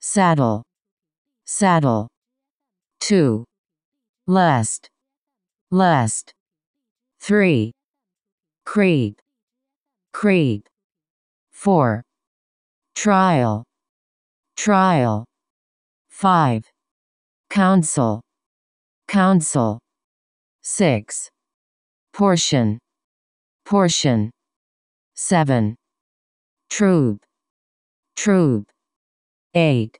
saddle, saddle. 2. Lest, lest. 3. Creep, creep. 4. Trial, trial. 5. Council, council. 6. Portion, portion. 7. Troop, troop. 8.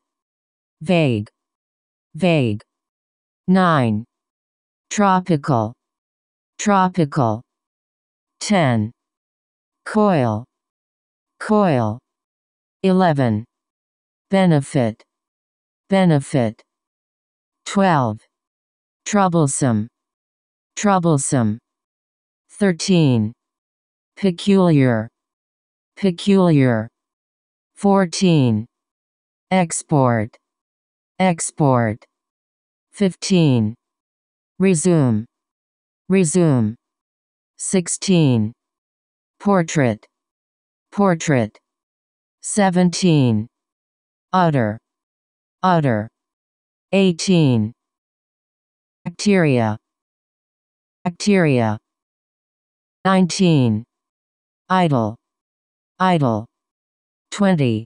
Vague, vague. 9. Tropical, tropical. 10. Coil, coil. 11. Benefit, benefit. 12. Troublesome, troublesome. 13. Peculiar, peculiar. 14. Export, export. 15. Resume, resume. 16. Portrait, portrait. 17. Utter, utter. 18. Bacteria, bacteria. 19. Idle, idle. 20.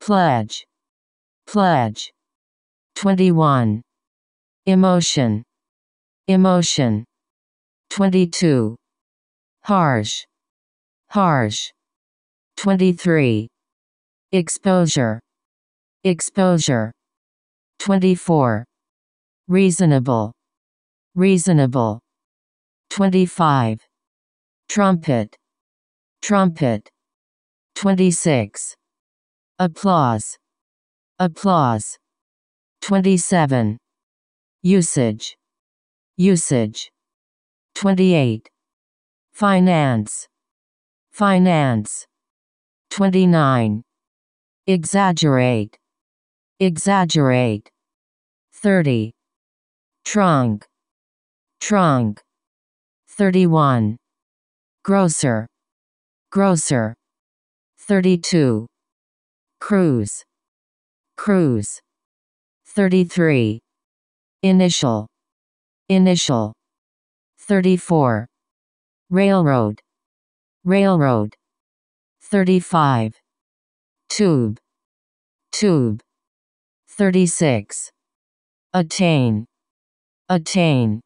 Pledge, pledge. 21. Emotion, emotion. 22. Harsh, harsh. 23. Exposure, exposure. 24. Reasonable, reasonable. 25. Trumpet, trumpet. 26. Applause, applause. 27. Usage, usage. 28. Finance, finance. 29. Exaggerate, exaggerate. 30. Trunk, trunk. 31. Grocer, grocer. 32. Cruise, cruise. 33. Initial, initial. 34. Railroad, railroad. 35. Tube, tube. 36. Attain, attain.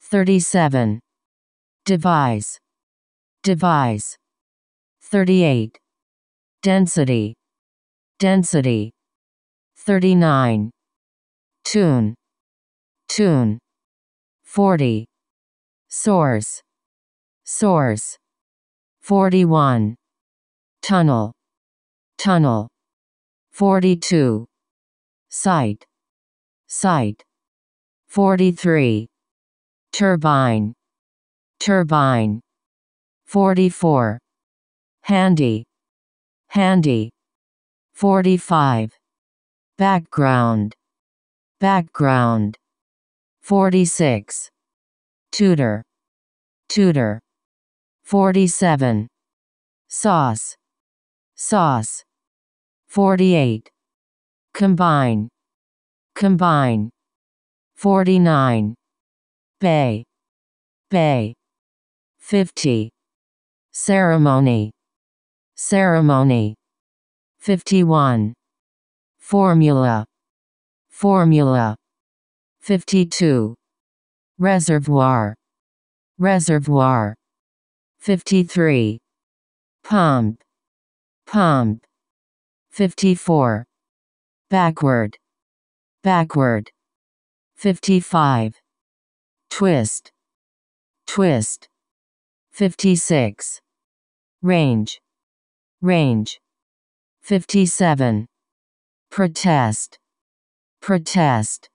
37. Devise, devise. 38. Density, density. 39. Tune, tune. 40. Source, source. 41. Tunnel, tunnel. 42. Site, site. 43. Turbine, turbine. 44. Handy, handy. 45. Background, background. 46. Tutor, tutor. 47. Sauce, sauce. 48. Combine, combine. 49. Bay, bay. 50. Ceremony, ceremony. 51. Formula, formula. 52. Reservoir, reservoir. 53. Pump, pump. 54. Backward, backward. 55. Twist, twist. 56. Range, range. 57. Protest, protest.